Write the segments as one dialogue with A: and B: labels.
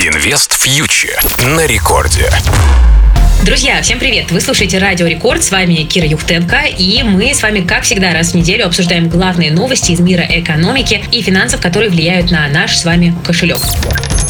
A: Инвест фьючер на рекорде.
B: Друзья, всем привет! Вы слушаете Радио Рекорд, с вами Кира Юхтенко, и мы с вами, как всегда, раз в неделю обсуждаем главные новости из мира экономики и финансов, которые влияют на наш с вами кошелек.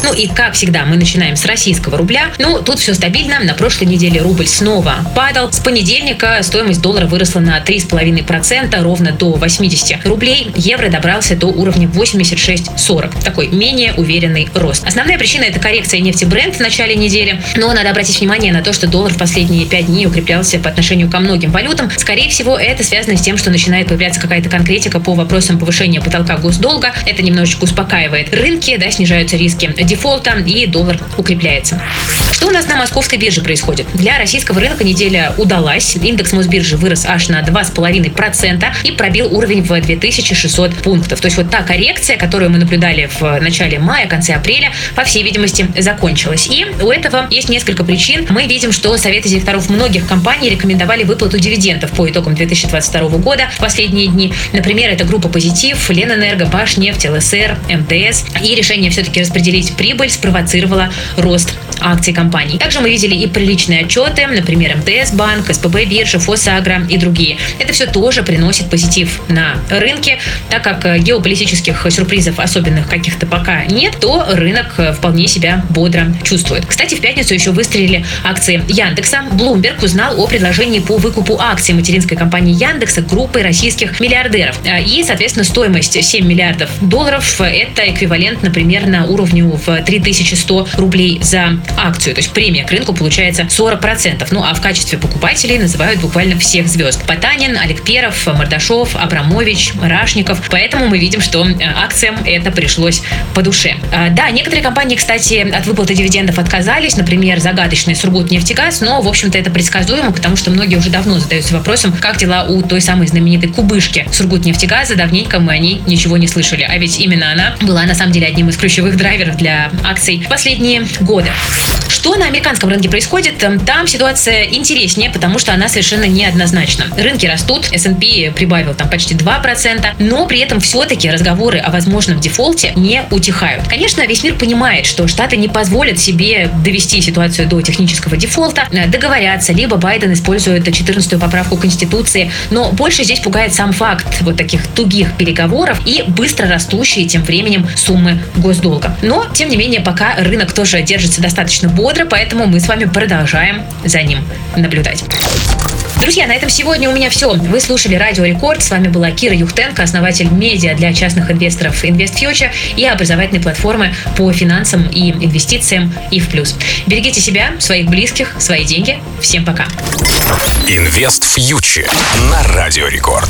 B: Ну и, как всегда, мы начинаем с российского рубля. Ну, тут все стабильно. На прошлой неделе рубль снова падал. С понедельника стоимость доллара выросла на 3,5%, ровно до 80 рублей. Евро добрался до уровня 86,40. Такой менее уверенный рост. Основная причина – это коррекция нефти бренд в начале недели. Но надо обратить внимание на то, что доллар в последние 5 дней укреплялся по отношению ко многим валютам. Скорее всего, это связано с тем, что начинает появляться какая-то конкретика по вопросам повышения потолка госдолга. Это немножечко успокаивает рынки, да, снижаются риски дефолта и доллар укрепляется. Что у нас на московской бирже происходит? Для российского рынка неделя удалась. Индекс Мосбиржи вырос аж на 2,5% и пробил уровень в 2600 пунктов. То есть вот та коррекция, которую мы наблюдали в начале мая, конце апреля, по всей видимости, закончилась. И у этого есть несколько причин. Мы видим, что советы директоров многих компаний рекомендовали выплату дивидендов по итогам 2022 года в последние дни. Например, это группа «Позитив», Ленэнерго, Башнефть, ЛСР, МТС. И решение все-таки распределить прибыль спровоцировала рост акций компаний. Также мы видели и приличные отчеты, например, МТС Банк, СПБ биржа, Фосагра и другие. Это все тоже приносит позитив на рынке, так как э, геополитических сюрпризов особенных каких-то пока нет, то рынок э, вполне себя бодро чувствует. Кстати, в пятницу еще выстрелили акции Яндекса. Bloomberg узнал о предложении по выкупу акций материнской компании Яндекса группой российских миллиардеров. Э, и, соответственно, стоимость 7 миллиардов долларов – это эквивалент, например, на уровню в 3100 рублей за акцию. То есть премия к рынку получается 40%. Ну а в качестве покупателей называют буквально всех звезд. Потанин, Олег Перов, Мордашов, Абрамович, Рашников. Поэтому мы видим, что э, акциям это пришлось по душе. А, да, некоторые компании, кстати, от выплаты дивидендов отказались. Например, загадочный Сургутнефтегаз. Но, в общем-то, это предсказуемо, потому что многие уже давно задаются вопросом, как дела у той самой знаменитой кубышки Сургутнефтегаза. Давненько мы о ней ничего не слышали. А ведь именно она была, на самом деле, одним из ключевых драйверов для акций в последние годы. Что на американском рынке происходит? Там ситуация интереснее, потому что она совершенно неоднозначна. Рынки растут, S&P прибавил там почти 2%, но при этом все-таки разговоры о возможном дефолте не утихают. Конечно, весь мир понимает, что Штаты не позволят себе довести ситуацию до технического дефолта, э, договорятся, либо Байден использует 14-ю поправку Конституции, но больше здесь пугает сам факт вот таких тугих переговоров и быстро растущие тем временем суммы госдолга. Но, тем не менее, пока рынок тоже держится достаточно бодро, поэтому мы с вами продолжаем за ним наблюдать. Друзья, на этом сегодня у меня все. Вы слушали Радио Рекорд. С вами была Кира Юхтенко, основатель медиа для частных инвесторов InvestFuture и образовательной платформы по финансам и инвестициям и в плюс. Берегите себя, своих близких, свои деньги. Всем пока.
A: Инвест на Радио Рекорд.